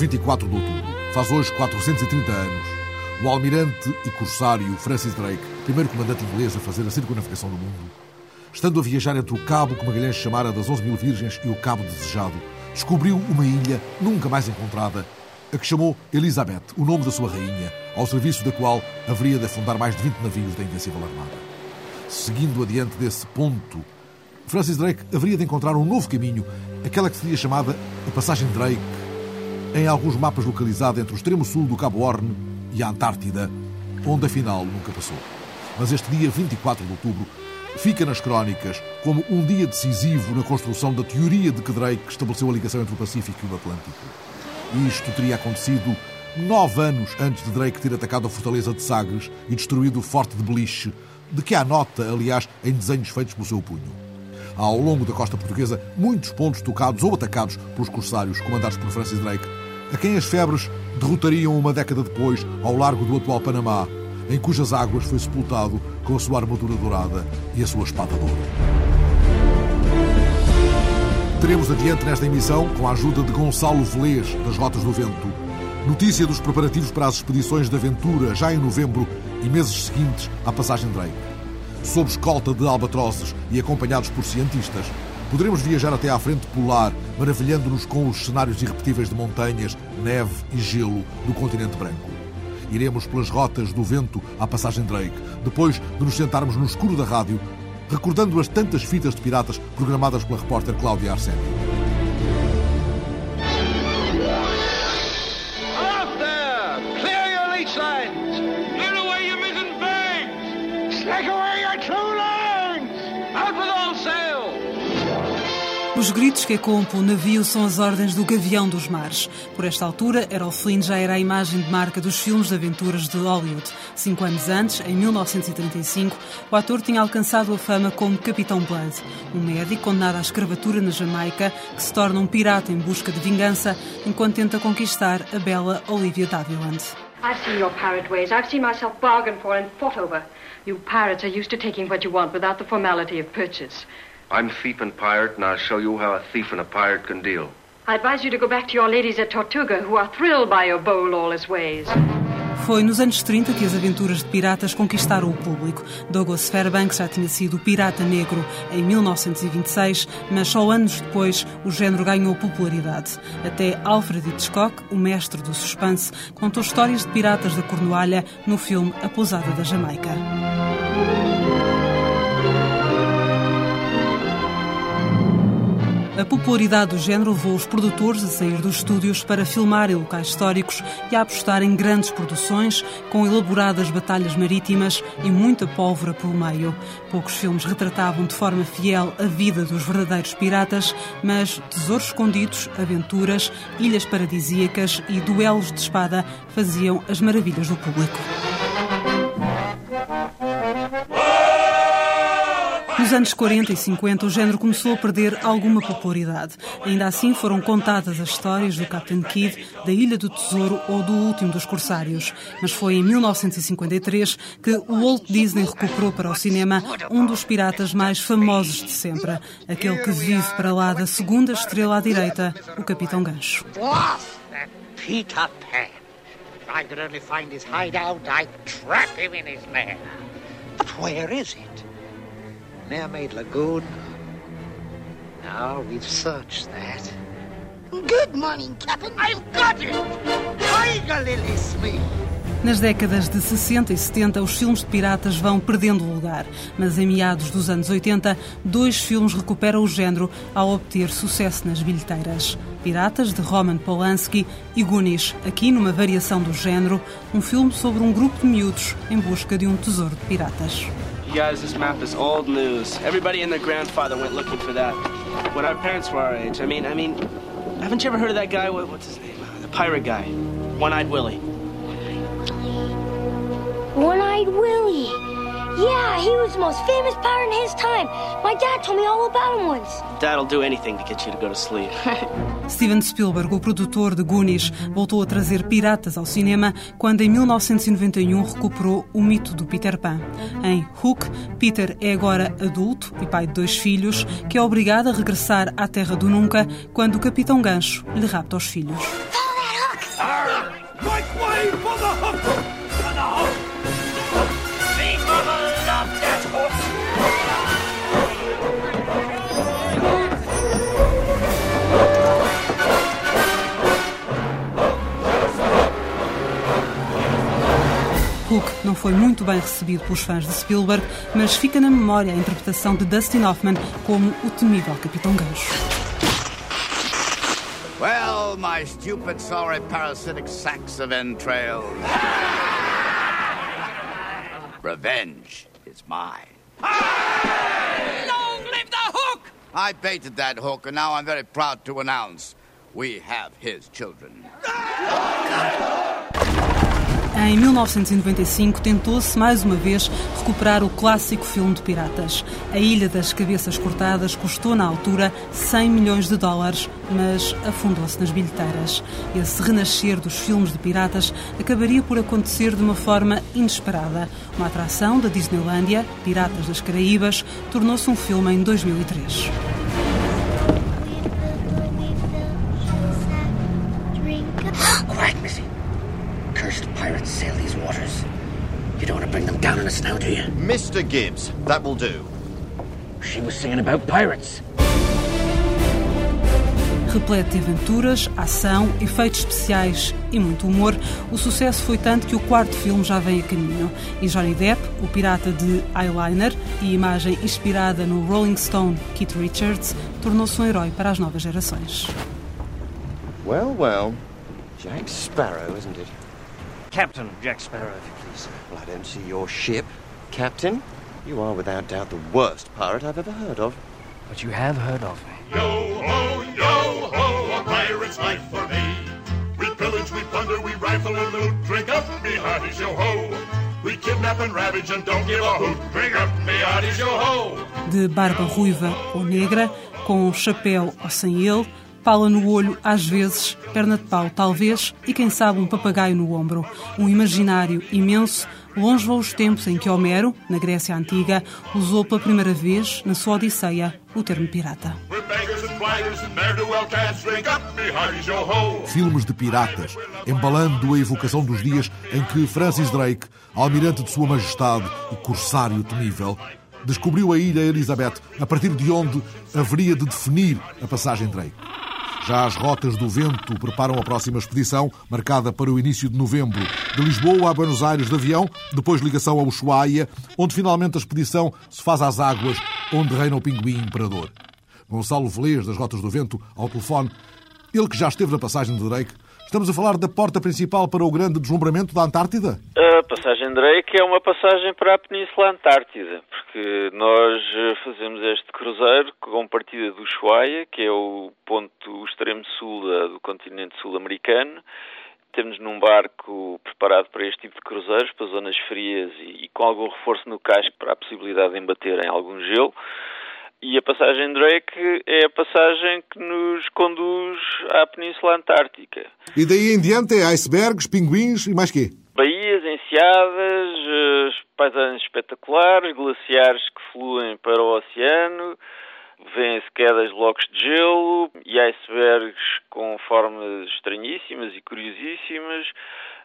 outro 24 de outubro. Faz hoje 430 anos. O almirante e corsário Francis Drake, primeiro comandante inglês a fazer a circunnavigação do mundo, estando a viajar entre o cabo que Magalhães chamara das 11 mil virgens e o cabo desejado, descobriu uma ilha nunca mais encontrada, a que chamou Elizabeth, o nome da sua rainha, ao serviço da qual haveria de afundar mais de 20 navios da Invencível Armada. Seguindo adiante desse ponto, Francis Drake haveria de encontrar um novo caminho, aquela que seria chamada a Passagem Drake, em alguns mapas localizada entre o extremo sul do Cabo Horn e a Antártida, onde afinal nunca passou. Mas este dia 24 de outubro fica nas crónicas como um dia decisivo na construção da teoria de que Drake estabeleceu a ligação entre o Pacífico e o Atlântico. Isto teria acontecido nove anos antes de Drake ter atacado a fortaleza de Sagres e destruído o forte de Beliche, de que há nota, aliás, em desenhos feitos pelo seu punho. Há ao longo da costa portuguesa muitos pontos tocados ou atacados pelos corsários comandados por Francis Drake, a quem as febres derrotariam uma década depois ao largo do atual Panamá, em cujas águas foi sepultado com a sua armadura dourada e a sua espada de ouro. Teremos adiante nesta emissão, com a ajuda de Gonçalo Velez, das Rotas do Vento, notícia dos preparativos para as expedições de aventura já em novembro e meses seguintes à passagem Drake. Sob escolta de albatrozes e acompanhados por cientistas, poderemos viajar até à frente polar, maravilhando-nos com os cenários irrepetíveis de montanhas, neve e gelo do continente branco. Iremos pelas rotas do vento à passagem Drake, depois de nos sentarmos no escuro da rádio, recordando as tantas fitas de piratas programadas pela repórter Cláudia Arseni. Os gritos que ecoam pelo navio são as ordens do Gavião dos Mares. Por esta altura, Errol Flynn já era a imagem de marca dos filmes de aventuras de Hollywood. Cinco anos antes, em 1935, o ator tinha alcançado a fama como Capitão Blood, um médico condenado à escravatura na Jamaica que se torna um pirata em busca de vingança enquanto tenta conquistar a bela Olivia Daviland. I've seen your pirate ways. I've seen myself bargained for and fought over. You pirates are used to taking what you want without the formality of purchase. I'm thief and pirate, and I'll show you how a thief and a pirate can deal. I advise you to go back to your ladies at Tortuga, who are thrilled by your bold, lawless ways. Foi nos anos 30 que as aventuras de piratas conquistaram o público. Douglas Fairbanks já tinha sido pirata negro em 1926, mas só anos depois o género ganhou popularidade. Até Alfred Hitchcock, o mestre do suspense, contou histórias de piratas da Cornualha no filme A Pousada da Jamaica. A popularidade do género levou os produtores a sair dos estúdios para filmar em locais históricos e a apostar em grandes produções, com elaboradas batalhas marítimas e muita pólvora pelo meio. Poucos filmes retratavam de forma fiel a vida dos verdadeiros piratas, mas tesouros escondidos, aventuras, ilhas paradisíacas e duelos de espada faziam as maravilhas do público. Nos anos 40 e 50, o género começou a perder alguma popularidade. Ainda assim, foram contadas as histórias do Captain Kidd, da Ilha do Tesouro ou do Último dos Corsários. Mas foi em 1953 que o Walt Disney recuperou para o cinema um dos piratas mais famosos de sempre, aquele que vive para lá da segunda estrela à direita, o Capitão Gancho. Peter Pan? If I could only find his hideout, I'd trap him in his lair. But where is it? Mermaid Lagoon? Now we've searched that. Good morning, Captain. I've got it! Tiger Lily Smith! Nas décadas de 60 e 70, os filmes de piratas vão perdendo lugar, mas em meados dos anos 80, dois filmes recuperam o género ao obter sucesso nas bilheteiras. Piratas, de Roman Polanski, e Goonies, aqui numa variação do género, um filme sobre um grupo de miúdos em busca de um tesouro de piratas. You guys, this map is old news. Everybody and their grandfather went looking for that when our parents were our age. I mean, I mean, haven't you ever heard of that guy? What- What's his name? Uh, The pirate guy, One-Eyed Willie. One-Eyed Willie. Yeah, he was the most famous pirate in his time. My dad told me all about him once. Dad'll do anything to get you to go to sleep. Steven Spielberg, o produtor de Goonies, voltou a trazer piratas ao cinema quando, em 1991, recuperou o mito do Peter Pan. Em Hook, Peter é agora adulto e pai de dois filhos, que é obrigado a regressar à Terra do Nunca quando o Capitão Gancho lhe rapta os filhos. Follow that Arr! Make way for the hook! Hook não foi muito bem recebido pelos fãs de Spielberg, mas fica na memória a interpretação de Dustin Hoffman como o temível Capitão Gancho. Well, my stupid, sorry, parasitic sacks of entrails. Revenge is mine. Long live the hook! I baited that hook, and now I'm very proud to announce we have his children. Em 1995 tentou-se mais uma vez recuperar o clássico filme de piratas. A Ilha das Cabeças Cortadas custou na altura 100 milhões de dólares, mas afundou-se nas bilheteiras. Esse renascer dos filmes de piratas acabaria por acontecer de uma forma inesperada. Uma atração da Disneylândia, Piratas das Caraíbas, tornou-se um filme em 2003. Us now, do you? Mr. Gibbs, that will do. She was singing about pirates. Repleto de aventuras, ação, efeitos especiais e muito humor, o sucesso foi tanto que o quarto filme já vem a caminho. E Johnny Depp, o pirata de eyeliner e imagem inspirada no Rolling Stone Keith Richards, tornou-se um herói para as novas gerações. Well, well. Jack Sparrow, isn't it? Captain Jack Sparrow, if you please. Well, I don't see your ship. Captain, you are without doubt the worst pirate I've ever heard of. But you have heard of me. Yo ho, yo ho, a pirate's life for me. We pillage, we plunder, we rifle and loot. Drink up, me hearties, yo ho. We kidnap and ravage and don't give a hoot. Drink up, me hearties, yo ho. De barba ruiva ou negra, com um chapéu ou sem ele, pala no olho às vezes, perna de pau talvez e quem sabe um papagaio no ombro. Um imaginário imenso, longe vão os tempos em que Homero, na Grécia Antiga, usou pela primeira vez, na sua Odisseia, o termo pirata. Filmes de piratas, embalando a evocação dos dias em que Francis Drake, almirante de Sua Majestade e corsário temível, descobriu a Ilha Elizabeth, a partir de onde haveria de definir a passagem Drake. Já as rotas do vento preparam a próxima expedição, marcada para o início de novembro, de Lisboa a Buenos Aires de avião, depois ligação a Ushuaia, onde finalmente a expedição se faz às águas onde reina o pinguim imperador. Gonçalo Velez, das Rotas do Vento, ao telefone, ele que já esteve na passagem de Drake, Estamos a falar da porta principal para o grande deslumbramento da Antártida? Passagem Drake é uma passagem para a Península Antártida, porque nós eh, fazemos este cruzeiro com partida do Ushuaia, que é o ponto extremo sul do continente sul-americano. Temos num barco preparado para este tipo de cruzeiros, para zonas frias e, e com algum reforço no casco para a possibilidade de embater em algum gelo. E a passagem Drake é a passagem que nos conduz à Península Antártica. E daí em diante é icebergs, pinguins e mais quê? Baías enseadas, eh, paisagens espetaculares, glaciares que fluem para o oceano, vêm-se quedas de blocos de gelo e icebergs com formas estranhíssimas e curiosíssimas.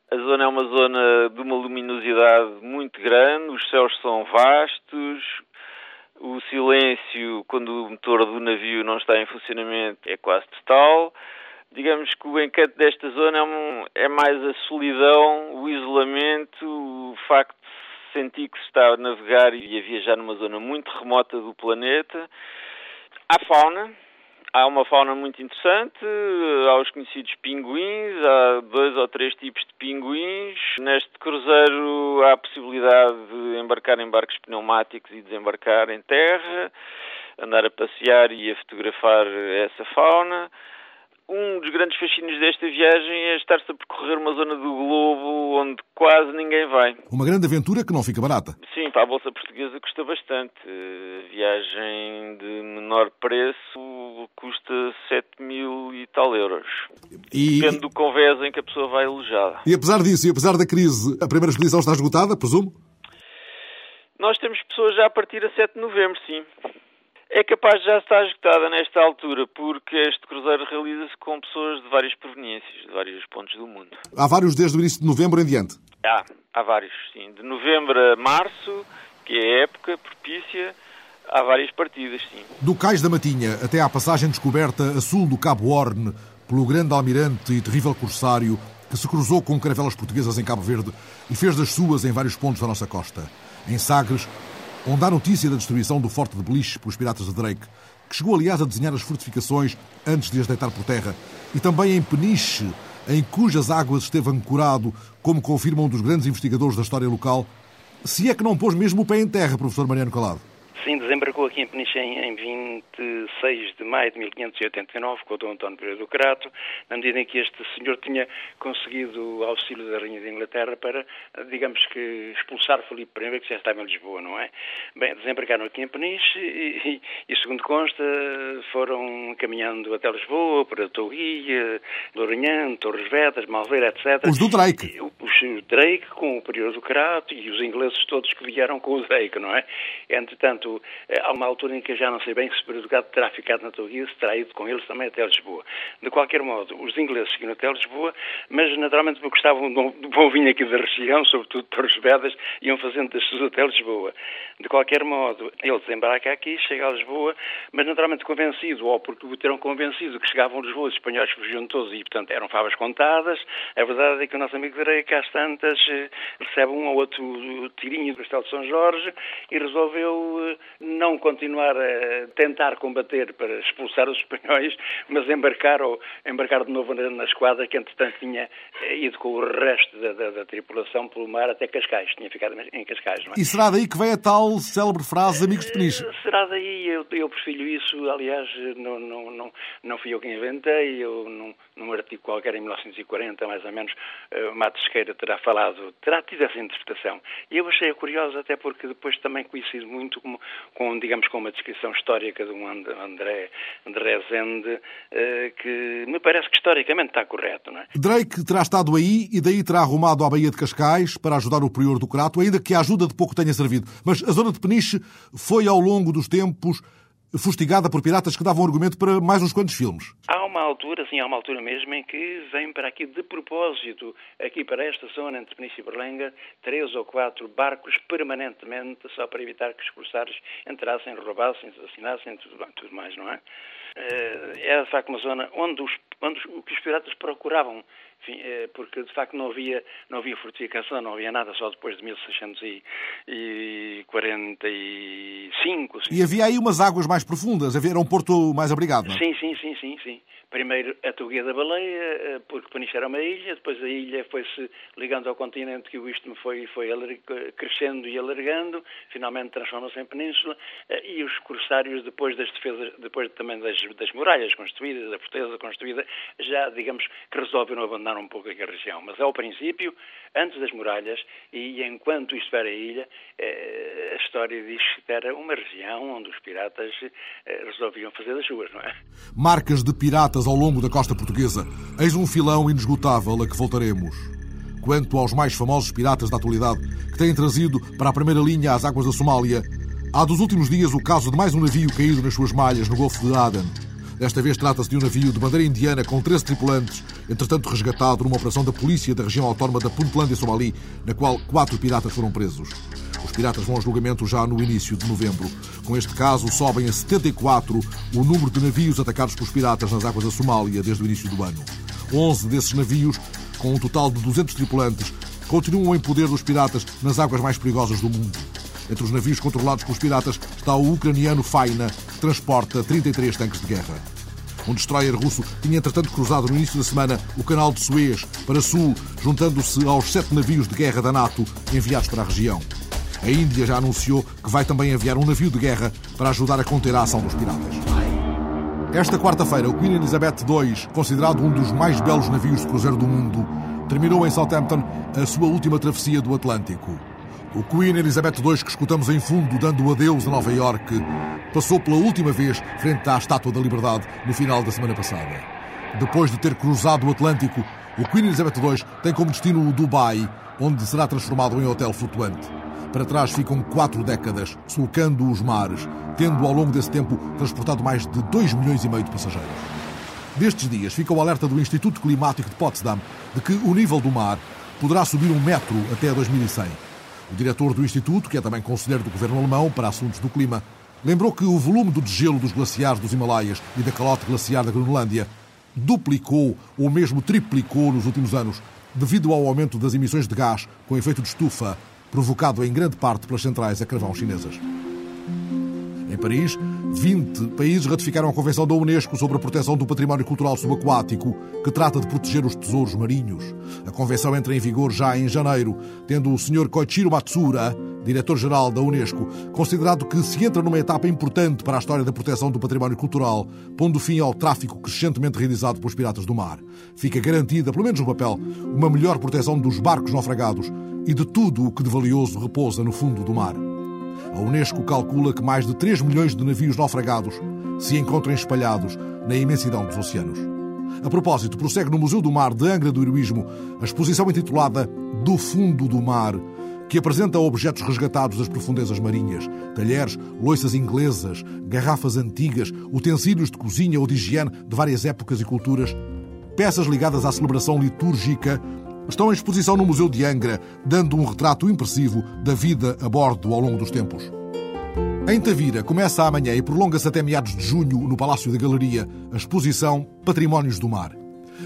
A zona é uma zona de uma luminosidade muito grande, os céus são vastos, o silêncio, quando o motor do navio não está em funcionamento, é quase total. Digamos que o encanto desta zona é, um, é mais a solidão, o isolamento, o facto de sentir que se está a navegar e a viajar numa zona muito remota do planeta. Há fauna, há uma fauna muito interessante, há os conhecidos pinguins, há dois ou três tipos de pinguins. Neste cruzeiro há a possibilidade de embarcar em barcos pneumáticos e desembarcar em terra, andar a passear e a fotografar essa fauna. Um dos grandes fascínios desta viagem é estar-se a percorrer uma zona do globo onde quase ninguém vai. Uma grande aventura que não fica barata. Sim, para a Bolsa Portuguesa custa bastante. A viagem de menor preço custa 7 mil e tal euros. E... Depende do convés em que a pessoa vai alojada. E apesar disso, e apesar da crise, a primeira expedição está esgotada, presumo? Nós temos pessoas já a partir a 7 de novembro, sim. É capaz de já estar esgotada nesta altura, porque este cruzeiro realiza-se com pessoas de várias proveniências, de vários pontos do mundo. Há vários desde o início de novembro em diante. Há, há vários, sim. De novembro a março, que é a época propícia, há várias partidas, sim. Do Cais da Matinha até à passagem descoberta a sul do Cabo Horn, pelo grande almirante e terrível corsário que se cruzou com caravelas portuguesas em Cabo Verde e fez das suas em vários pontos da nossa costa. Em Sagres, onde há notícia da destruição do Forte de Beliche pelos piratas de Drake, que chegou aliás a desenhar as fortificações antes de as deitar por terra, e também em Peniche, em cujas águas esteve ancorado, como confirma um dos grandes investigadores da história local, se é que não pôs mesmo o pé em terra, professor Mariano Calado. Sim, desembarcou aqui em Peniche em 26 de maio de 1589 com o Dom António Pereira do Crato, na medida em que este senhor tinha conseguido o auxílio da Rainha de Inglaterra para, digamos que, expulsar Filipe I, que já estava em Lisboa, não é? Bem, desembarcaram aqui em Peniche e, e, e segundo consta, foram caminhando até Lisboa, para Torria, Lourinhã, Torres Vedras, Malveira, etc. Os do Drake. Os Drake com o Pereira do Crato e os ingleses todos que vieram com o Drake, não é? Entretanto, eh, há uma altura em que já não sei bem se o Educado terá ficado na Torre se terá ido com eles também até Lisboa. De qualquer modo, os ingleses seguiram até Lisboa, mas naturalmente porque gostavam de bom vinho aqui da região, sobretudo de Torres Vedras, iam fazendo suas até Lisboa. De qualquer modo, ele desembarca aqui, chega a Lisboa, mas naturalmente convencido, ou porque o terão convencido que chegavam a Lisboa, os espanhóis fugiam todos e, portanto, eram favas contadas. A verdade é que o nosso amigo Drey, cá tantas, eh, recebe um ou outro tirinho do Castelo de São Jorge e resolveu eh, não continuar a tentar combater para expulsar os espanhóis, mas embarcar, ou, embarcar de novo na, esquadra que, entretanto, tinha ido com o resto da, da, da, tripulação pelo mar até Cascais, tinha ficado em Cascais. É? E será daí que vem a tal célebre frase Amigos de Peniche? Eh, será daí, eu, eu prefiro isso, aliás, não, não, não, não fui eu quem inventei, eu num, num artigo qualquer em 1940, mais ou menos, uh, Matos Sequeira terá falado, terá tido essa interpretação. E eu achei curiosa até porque depois também coincido muito como, com, digamos, com uma descrição histórica de um André, André Zende, eh, que me parece que historicamente está correto, não é? Drake terá estado aí e daí terá arrumado à Baía de Cascais para ajudar o prior do Crato, ainda que a ajuda de pouco tenha servido. Mas a zona de Peniche foi, ao longo dos tempos, fustigada por piratas que davam argumento para mais uns quantos filmes. Há uma altura, sim, há uma altura mesmo em que vem para aqui de propósito, aqui para esta zona entre Peniche e Berlenga, três ou quatro barcos permanentemente só para evitar que os corsários entrassem, roubassem, assassinassem, tudo, tudo mais, não é? Era de facto uma zona onde os, onde os, os piratas procuravam enfim, é, porque de facto não havia, não havia fortificação, não havia nada só depois de 1645. E havia aí umas águas mais profundas, havia, era um porto mais abrigado, não é? Sim, sim, sim, sim, sim. Primeiro a Tuguia da Baleia, eh, porque Peniche era uma ilha, depois a ilha foi-se ligando ao continente que o istmo foi, foi crescendo e alargando, finalmente transformou-se em península, eh, e os corsários, depois das defesas, depois também das, das muralhas construídas, da fortaleza construída, já, digamos, que resolveram abandonar um pouco aquela região. Mas ao princípio, antes das muralhas, e enquanto isto era a ilha, eh, a história diz que era uma região onde os piratas resolviam fazer as suas, não é? Marcas de piratas ao longo da costa portuguesa. Eis um filão inesgotável a que voltaremos. Quanto aos mais famosos piratas da atualidade que têm trazido para a primeira linha as águas da Somália, há dos últimos dias o caso de mais um navio caído nas suas malhas no Golfo de Aden. Desta vez trata-se de um navio de bandeira indiana com 13 tripulantes, entretanto resgatado numa operação da polícia da região autónoma da Puntlandia Somali, na qual quatro piratas foram presos. Os piratas vão ao julgamento já no início de novembro. Com este caso, sobem a 74 o número de navios atacados pelos piratas nas águas da Somália desde o início do ano. 11 desses navios, com um total de 200 tripulantes, continuam em poder dos piratas nas águas mais perigosas do mundo. Entre os navios controlados pelos piratas está o ucraniano Faina, que transporta 33 tanques de guerra. Um destroyer russo tinha, entretanto, cruzado no início da semana o canal de Suez para sul, juntando-se aos sete navios de guerra da NATO enviados para a região. A Índia já anunciou que vai também enviar um navio de guerra para ajudar a conter a ação dos piratas. Esta quarta-feira, o Queen Elizabeth II, considerado um dos mais belos navios de cruzeiro do mundo, terminou em Southampton a sua última travessia do Atlântico. O Queen Elizabeth II, que escutamos em fundo dando adeus a Nova York, passou pela última vez frente à Estátua da Liberdade no final da semana passada. Depois de ter cruzado o Atlântico, o Queen Elizabeth II tem como destino o Dubai, onde será transformado em hotel flutuante. Para trás ficam quatro décadas, sulcando os mares, tendo ao longo desse tempo transportado mais de 2 milhões e meio de passageiros. Destes dias fica o alerta do Instituto Climático de Potsdam de que o nível do mar poderá subir um metro até 2100. O diretor do Instituto, que é também conselheiro do governo alemão para assuntos do clima, lembrou que o volume do degelo dos glaciares dos Himalaias e da calote glaciar da Groenlândia duplicou ou mesmo triplicou nos últimos anos devido ao aumento das emissões de gás com efeito de estufa, provocado em grande parte pelas centrais a carvão chinesas. Em Paris, 20 países ratificaram a Convenção da Unesco sobre a proteção do património cultural subaquático, que trata de proteger os tesouros marinhos. A Convenção entra em vigor já em janeiro, tendo o Sr. Koichiro Matsura, diretor-geral da Unesco, considerado que se entra numa etapa importante para a história da proteção do património cultural, pondo fim ao tráfico crescentemente realizado pelos piratas do mar. Fica garantida, pelo menos no papel, uma melhor proteção dos barcos naufragados e de tudo o que de valioso repousa no fundo do mar. A Unesco calcula que mais de 3 milhões de navios naufragados se encontram espalhados na imensidão dos oceanos. A propósito, prossegue no Museu do Mar de Angra do Heroísmo a exposição intitulada Do Fundo do Mar, que apresenta objetos resgatados das profundezas marinhas, talheres, loiças inglesas, garrafas antigas, utensílios de cozinha ou de higiene de várias épocas e culturas, peças ligadas à celebração litúrgica estão em exposição no Museu de Angra, dando um retrato impressivo da vida a bordo ao longo dos tempos. Em Tavira começa amanhã e prolonga-se até meados de junho, no Palácio da Galeria, a exposição Patrimónios do Mar.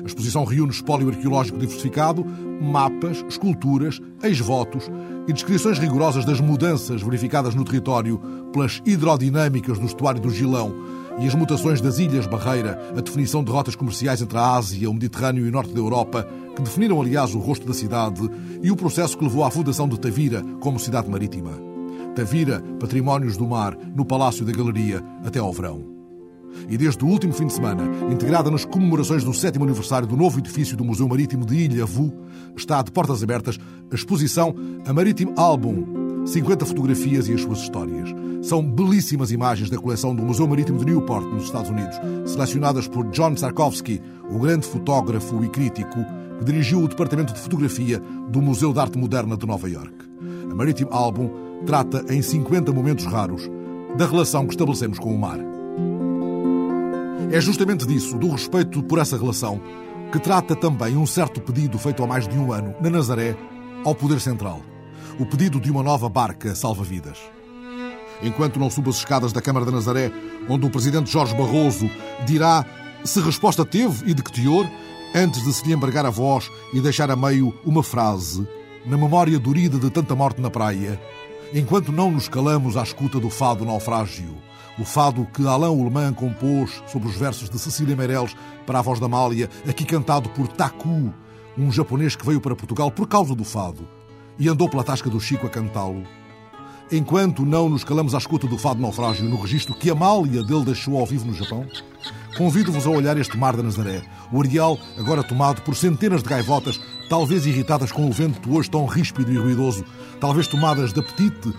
A exposição reúne espólio arqueológico diversificado, mapas, esculturas, ex-votos e descrições rigorosas das mudanças verificadas no território pelas hidrodinâmicas do estuário do Gilão e as mutações das ilhas Barreira, a definição de rotas comerciais entre a Ásia, o Mediterrâneo e o Norte da Europa, que definiram, aliás, o rosto da cidade e o processo que levou à fundação de Tavira como cidade marítima. Tavira, Patrimónios do Mar, no Palácio da Galeria, até ao verão. E desde o último fim de semana, integrada nas comemorações do sétimo aniversário do novo edifício do Museu Marítimo de Ilha Vu, está de portas abertas a exposição A Maritime Album, 50 fotografias e as suas histórias. São belíssimas imagens da coleção do Museu Marítimo de Newport, nos Estados Unidos, selecionadas por John Sarkovsky, o grande fotógrafo e crítico que dirigiu o departamento de fotografia do Museu de Arte Moderna de Nova York. A Maritime Album trata em 50 momentos raros da relação que estabelecemos com o mar. É justamente disso, do respeito por essa relação, que trata também um certo pedido feito há mais de um ano, na Nazaré, ao Poder Central. O pedido de uma nova barca salva-vidas. Enquanto não suba as escadas da Câmara da Nazaré, onde o Presidente Jorge Barroso dirá se resposta teve e de que teor, antes de se lhe embargar a voz e deixar a meio uma frase, na memória dorida de tanta morte na praia, enquanto não nos calamos à escuta do fado naufrágio, o fado que Alain Ullmann compôs sobre os versos de Cecília Meirelles para a voz da Amália, aqui cantado por Taku, um japonês que veio para Portugal por causa do fado e andou pela tasca do Chico a cantá-lo. Enquanto não nos calamos à escuta do fado naufrágio no registro que Amália dele deixou ao vivo no Japão, convido-vos a olhar este mar da Nazaré, o areal agora tomado por centenas de gaivotas, talvez irritadas com o vento hoje tão ríspido e ruidoso, talvez tomadas de apetite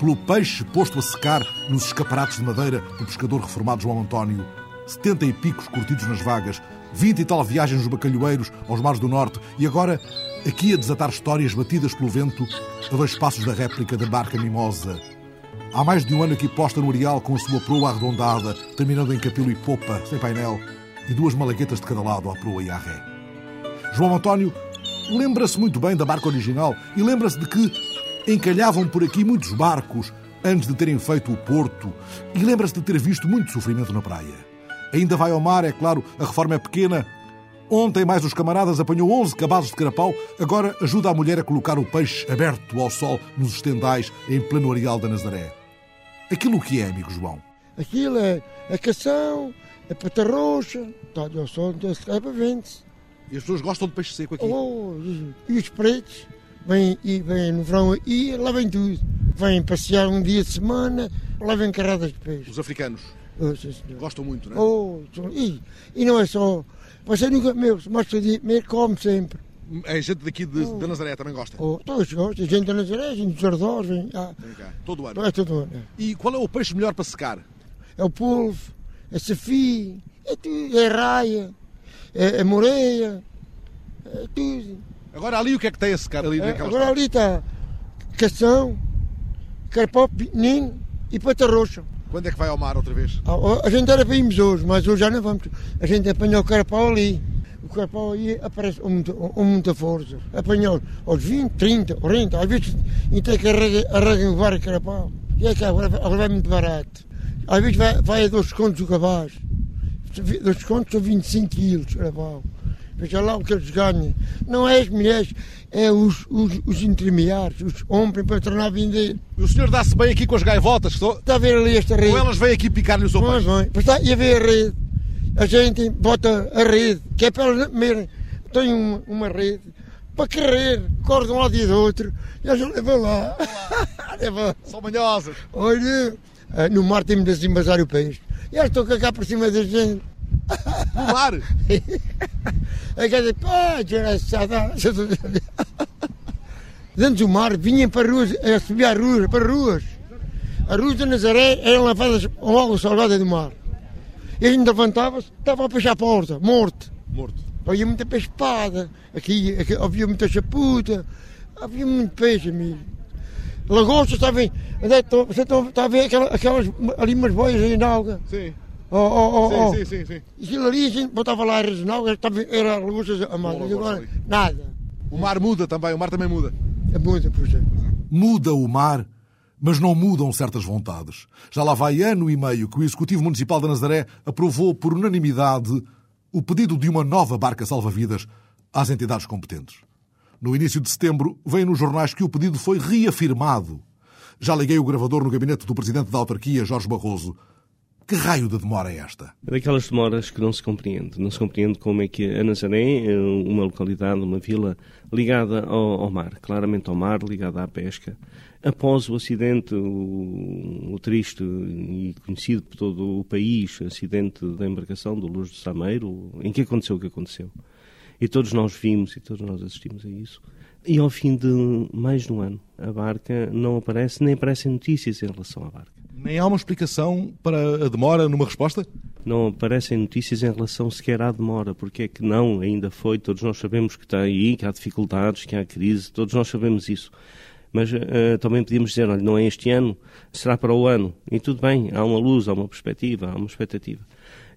pelo peixe posto a secar nos escaparates de madeira do pescador reformado João António, setenta e picos curtidos nas vagas, vinte e tal viagens nos bacalhoeiros aos mares do norte e agora aqui a desatar histórias batidas pelo vento a dois passos da réplica da barca mimosa. Há mais de um ano aqui posta no areal com a sua proa arredondada, terminando em capelo e popa, sem painel, e duas malaguetas de cada lado à proa e à ré. João António lembra-se muito bem da barca original e lembra-se de que encalhavam por aqui muitos barcos antes de terem feito o porto e lembra-se de ter visto muito sofrimento na praia. Ainda vai ao mar, é claro, a reforma é pequena. Ontem mais os camaradas apanhou 11 cabazes de carapau, agora ajuda a mulher a colocar o peixe aberto ao sol nos estendais em pleno areal da Nazaré. Aquilo que é, amigo João? Aquilo é a cação, a pata roxa, está ao sol, é para E as pessoas gostam de peixe seco aqui? Oh, e os pretos? vêm, e vêm no verão e lá vem tudo. Vêm passear um dia de semana, lá vem carradas de peixe. Os africanos? Oh, Gostam muito, não é? Oh, e, e não é só. Você nunca comeu, mas comer, come sempre. A gente daqui de, oh. da Nazaré também gosta? Oh, todos gostam. A gente da Nazaré, a gente dos arredores, vem. Ah. Todo ano? É todo ano. É. E qual é o peixe melhor para secar? É o polvo, é safi, é tudo, é raia, é, é moreia, é tudo. Agora ali o que é que tem a secar ali é, Agora ali está cação, carpó pequenino e pata roxa. Quando é que vai ao mar outra vez? A, a gente era para irmos hoje, mas hoje já não vamos. A gente apanhou o carpó ali. O carpó aí aparece com muita, com muita força. Apanhou aos 20, 30, 40, às vezes até que arranjam vários carpó. E é que agora, agora vai muito barato. Às vezes vai, vai a dois contos o cabaz. Dois contos são 25 quilos carpó. Veja lá o que eles ganham. Não é as mulheres, é os, os, os intermediários, os homens para tornar a vender. E o senhor dá-se bem aqui com as gaivotas? Estou... Está a ver ali esta rede? Ou elas vêm aqui picar-lhe os Mas vem. Está, e a ver a rede. A gente bota a rede, que é para elas comerem. Tem uma, uma rede para correr, corre de um lado e do outro, e elas levam lá. Leva. São manhosas. Olha, eh, no mar temos de desembaçar o peixe. E elas estão cá por cima da gente. No mar? A casa, pá, desgraçada. Dentro do mar, vinham para ruas, a subir as ruas, para ruas. As ruas de Nazaré eram lavadas ao água salgada do mar. E a gente levantava-se, estava a peixe à porta, morto. Morto. Havia muita peixe espada, aqui, aqui havia muita chaputa, havia muito peixe, amigo. Lagostas, está a ver, você está a ver aquelas, aquelas ali umas boias aí na água? Sim. Oh, oh, oh, sim, oh. sim, sim, sim. E aquilo ali a botava lá a regional, era lagostas amadas, e agora nada. O mar muda também, o mar também muda. É muda, por exemplo. Muda o mar, mas não mudam certas vontades. Já lá vai ano e meio que o Executivo Municipal de Nazaré aprovou por unanimidade o pedido de uma nova barca salva-vidas às entidades competentes. No início de setembro, veio nos jornais que o pedido foi reafirmado. Já liguei o gravador no gabinete do presidente da autarquia, Jorge Barroso. Que raio de demora é esta? É daquelas demoras que não se compreende. Não se compreende como é que a Nazaré, é uma localidade, uma vila ligada ao, ao mar, claramente ao mar, ligada à pesca, após o acidente, o, o, triste e conhecido por todo o país, acidente da embarcação do Luz do Sameiro, em que aconteceu o que aconteceu. E todos nós vimos e todos nós assistimos a isso. E ao fim de mais de um ano, a barca não aparece, nem aparecem notícias em relação à barca. Nem há uma explicação para a demora numa resposta? Não aparecem notícias em relação sequer à demora, porque é que não, ainda foi, todos nós sabemos que está aí, que há dificuldades, que há crise, todos nós sabemos isso. Mas uh, também podíamos dizer, olha, não é este ano, será para o ano. E tudo bem, há uma luz, há uma perspectiva, há uma expectativa.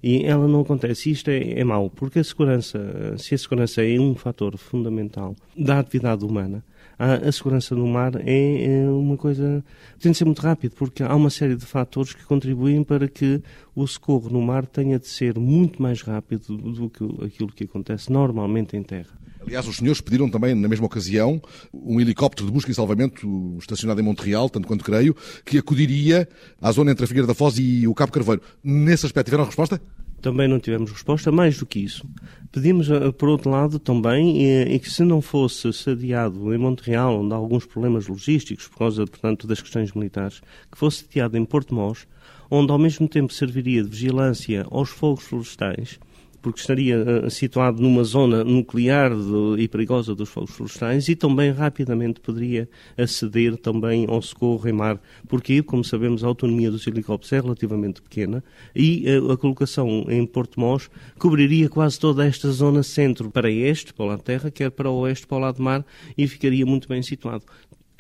E ela não acontece. Isto é, é mau, porque a segurança, se a segurança é um fator fundamental da atividade humana, a, a segurança no mar é, é, uma coisa. tem de ser muito rápido, porque há uma série de fatores que contribuem para que o socorro no mar tenha de ser muito mais rápido do que aquilo que acontece normalmente em terra. Aliás, os senhores pediram também, na mesma ocasião, um helicóptero de busca e salvamento estacionado em Montreal, tanto quanto creio, que acudiria à zona entre a Figueira da Foz e o Cabo Carveiro. Nesse aspecto, tiveram resposta? Também não tivemos resposta, mais do que isso. Pedimos, eh, por outro lado, também, e que se não fosse sediado em Montreal, onde há alguns problemas logísticos, por causa, portanto, das questões militares, que fosse sediado em Porto Mós, onde ao mesmo tempo serviria de vigilância aos fogos florestais, porque estaria uh, situado numa zona nuclear e perigosa dos fogos florestais e também rapidamente poderia aceder também ao socorro em mar, porque, como sabemos, a autonomia dos helicópteros é relativamente pequena e uh, a colocação em Porto Mós cobriria quase toda esta zona centro, para este, para o lado terra, quer para o oeste, para o lado mar, e ficaria muito bem situado.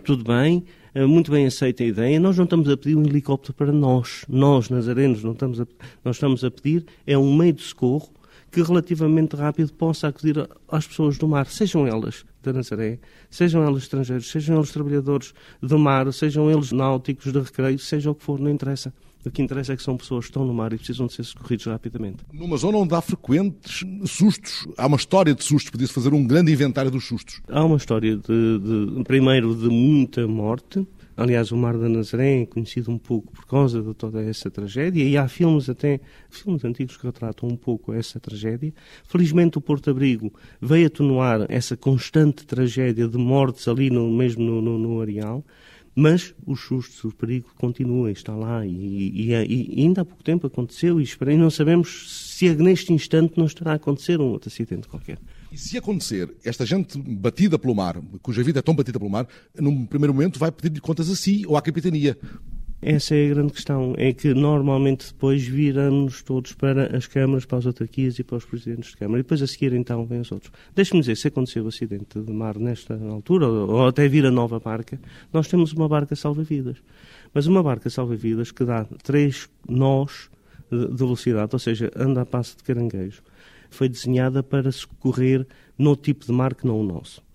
Tudo bem, eh, muito bem aceita a ideia. Nós não estamos a pedir um helicóptero para nós, nós, nazarenos, não estamos a, nós estamos a pedir é um meio de socorro que relativamente rápido possa acudir às pessoas do mar, sejam elas da Nazaré, sejam elas estrangeiros, sejam eles trabalhadores do mar, sejam eles náuticos de recreio, seja o que for, não interessa. O que interessa é que são pessoas que estão no mar e precisam de ser socorridos rapidamente. Numa zona onde há frequentes sustos, há uma história de sustos, podia-se fazer um grande inventário dos sustos. Há uma história, de, de primeiro, de muita morte, Aliás, o Mar da Nazaré é conhecido um pouco por causa de toda essa tragédia e há filmes até, filmes antigos que retratam um pouco essa tragédia. Felizmente o Porto Abrigo veio atenuar essa constante tragédia de mortes ali no, mesmo no, no, no areal, mas os sustos, o perigo continua, está lá e, e, e, ainda há pouco tempo aconteceu e, e não sabemos se neste instante não estará a acontecer um outro acidente qualquer. E se acontecer, esta gente batida pelo mar, cuja vida é tão batida pelo mar, num primeiro momento vai pedir-lhe contas a si ou à capitania. Essa é a grande questão. É que normalmente depois viramos todos para as câmaras, para as autarquias e para os presidentes de câmara. E depois a seguir então vêm os outros. Deixe-me dizer, se aconteceu o acidente de mar nesta altura, ou até vir a nova barca, nós temos uma barca salva-vidas. Mas uma barca salva-vidas que dá três nós de velocidade, ou seja, anda a passo de caranguejo, foi desenhada para socorrer no tipo de mar que não o nosso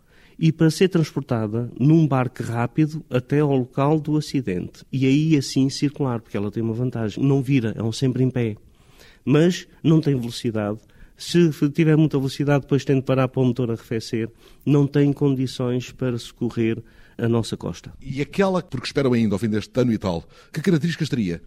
e para ser transportada num barco rápido até ao local do acidente. E aí assim circular, porque ela tem uma vantagem. Não vira, é um sempre em pé. Mas não tem velocidade. Se tiver muita velocidade, depois tem de parar para o motor arrefecer. Não tem condições para socorrer a nossa costa. E aquela, porque esperam ainda ao fim deste ano e tal, que características teria?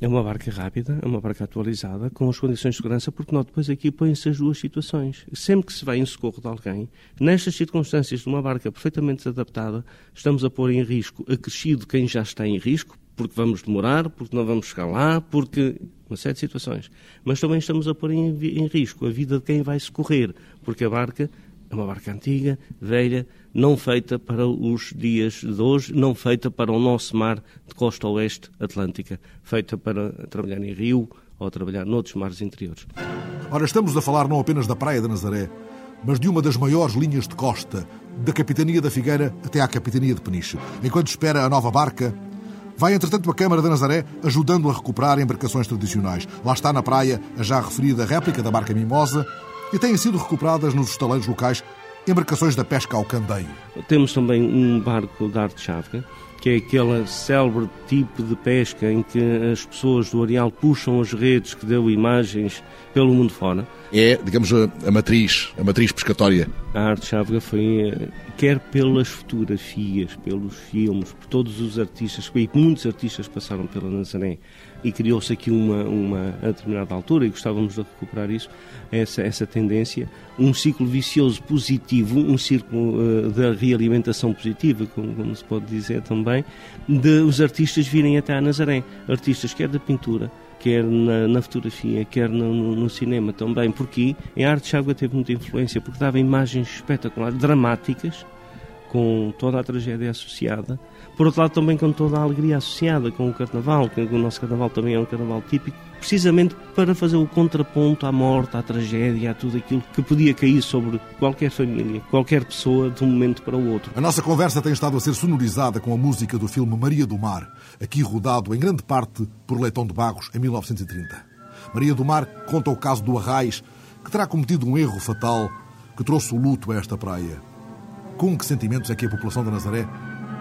É uma barca rápida, é uma barca atualizada, com as condições de segurança, porque nós depois aqui põem-se as duas situações. Sempre que se vai em socorro de alguém, nestas circunstâncias de uma barca perfeitamente adaptada, estamos a pôr em risco acrescido quem já está em risco, porque vamos demorar, porque não vamos chegar lá, porque. uma série de situações. Mas também estamos a pôr em, em risco a vida de quem vai socorrer, porque a barca é uma barca antiga, velha, não feita para os dias de hoje, não feita para o nosso mar de costa oeste atlântica, feita para trabalhar em rio ou trabalhar noutros mares interiores. Ora, estamos a falar não apenas da Praia de Nazaré, mas de uma das maiores linhas de costa, da Capitania da Figueira até à Capitania de Peniche. Enquanto espera a nova barca, vai entretanto a Câmara de Nazaré ajudando a recuperar embarcações tradicionais. Lá está na praia a já referida réplica da barca Mimosa, e têm sido recuperadas nos estaleiros locais embarcações da pesca ao candeio. Temos também um barco da arte chávega, que é aquele célebre tipo de pesca em que as pessoas do areal puxam as redes que deu imagens pelo mundo fora. É, digamos, a, a matriz, a matriz pescatória. A arte chávega foi, eh, quer pelas fotografias, pelos filmes, por todos os artistas, e muitos artistas passaram pela Nazaré, e criou-se aqui uma, uma, a determinada altura, e gostávamos de recuperar isso, essa, essa tendência, um ciclo vicioso positivo, um círculo uh, da realimentação positiva, como, como, se pode dizer também, de os artistas virem até a Nazaré. Artistas quer da pintura, quer na, na fotografia, quer no, no, cinema também, porque em arte Chágua teve muita influência, porque dava imagens espetaculares, dramáticas, com toda a tragédia associada, por outro lado, também com toda a alegria associada com o Carnaval, que o nosso Carnaval também é um Carnaval típico, precisamente para fazer o contraponto à morte, à tragédia, a tudo aquilo que podia cair sobre qualquer família, qualquer pessoa, de um momento para o outro. A nossa conversa tem estado a ser sonorizada com a música do filme Maria do Mar, aqui rodado em grande parte por Leitão de Bagos, em 1930. Maria do Mar conta o caso do Arraiz, que terá cometido um erro fatal que trouxe o luto a esta praia. Com que sentimentos é que a população da Nazaré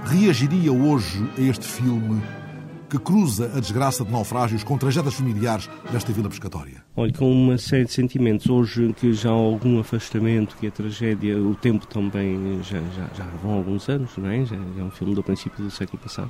reagiria hoje a este filme que cruza a desgraça de naufrágios com tragédias familiares desta vila pescatória? Olha, com uma série de sentimentos. Hoje que já há algum afastamento, que a tragédia, o tempo também já, já, já vão alguns anos, não é? Já é um filme do princípio do século passado.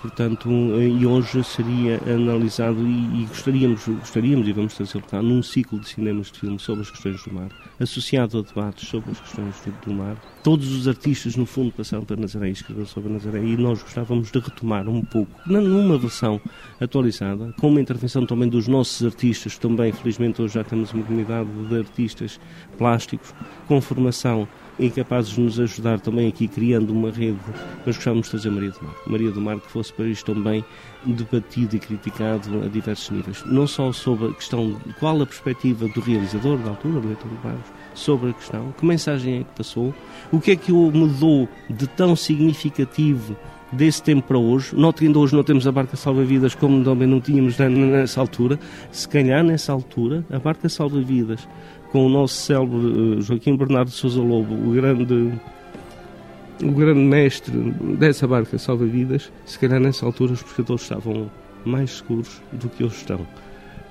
Portanto, e hoje seria analisado e, e gostaríamos, gostaríamos e vamos trazer cá num ciclo de cinemas de filme sobre as questões do mar, associado a debates sobre as questões do, do mar. Todos os artistas, no fundo, passaram para Nazaré e escreveram sobre Nazaré e nós gostávamos de retomar um pouco, numa versão atualizada, com uma intervenção também dos nossos artistas, também, felizmente, hoje já temos uma comunidade de artistas plásticos com formação e capazes de nos ajudar também aqui criando uma rede. Nós gostávamos de fazer Maria do Mar. Maria do Mar que fosse para isto também debatido e criticado a diversos níveis. Não só sobre a questão de qual a perspectiva do realizador da altura, do Leitor de Barros, sobre a questão, que mensagem é que passou, o que é que o mudou de tão significativo desse tempo para hoje. Note que ainda hoje não temos a barca salva-vidas como também não tínhamos nessa altura. Se calhar nessa altura, a barca salva-vidas com o nosso célebre eh, Joaquim Bernardo Souza Lobo, o grande o grande mestre dessa barca salva-vidas, se calhar nessa altura os pescadores estavam mais seguros do que hoje estão.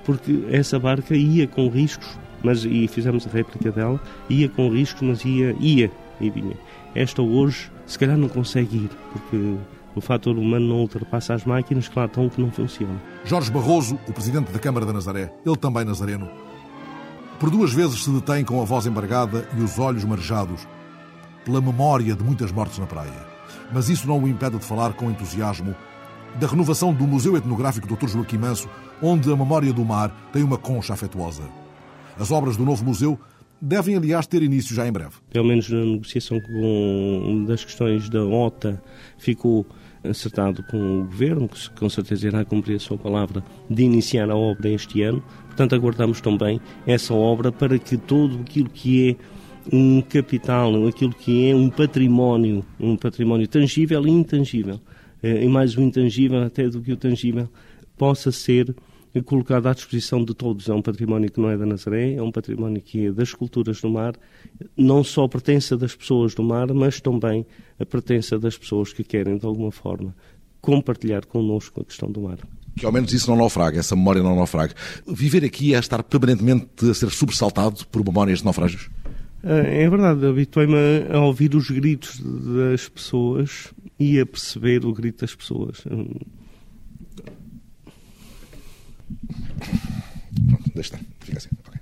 Porque essa barca ia com riscos, mas e fizemos a réplica dela, ia com riscos, mas ia, ia e vinha. Esta hoje, se calhar não consegue ir, porque o fator humano não ultrapassa as máquinas que lá estão que não funcionam. Jorge Barroso, o presidente da Câmara da Nazaré, ele também nazareno, por duas vezes se detém com a voz embargada e os olhos marejados pela memória de muitas mortes na praia. Mas isso não o impede de falar com entusiasmo da renovação do Museu Etnográfico Dr. Joaquim Manso, onde a memória do mar tem uma concha afetuosa. As obras do novo museu devem, aliás, ter início já em breve. Pelo menos na negociação com das questões da OTA ficou acertado com o Governo, que com certeza irá cumprir a sua palavra de iniciar a obra este ano. Portanto, aguardamos também essa obra para que todo aquilo que é um capital, aquilo que é um património, um património tangível e intangível, eh, e mais o intangível até do que o tangível, possa ser colocado à disposição de todos. É um património que não é da Nazaré, é um património que é das culturas do mar, não só a pertença das pessoas do mar, mas também a pertença das pessoas que querem, de alguma forma, compartilhar connosco a questão do mar. Que ao menos isso não naufraga, essa memória não naufraga. Viver aqui é estar permanentemente a ser sobressaltado por memórias de naufrágios? É verdade, habituei-me a ouvir os gritos das pessoas e a perceber o grito das pessoas. Pronto, deixa estar. Fica assim. Okay.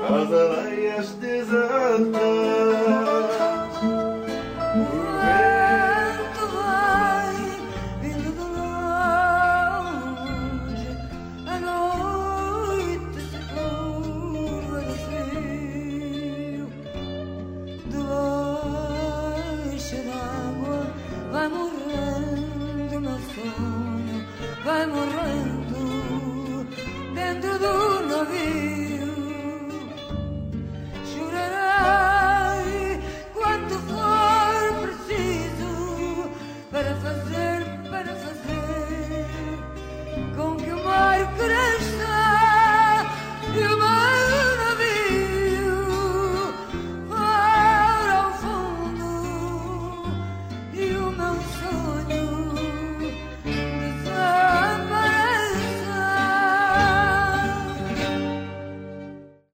Vai morrendo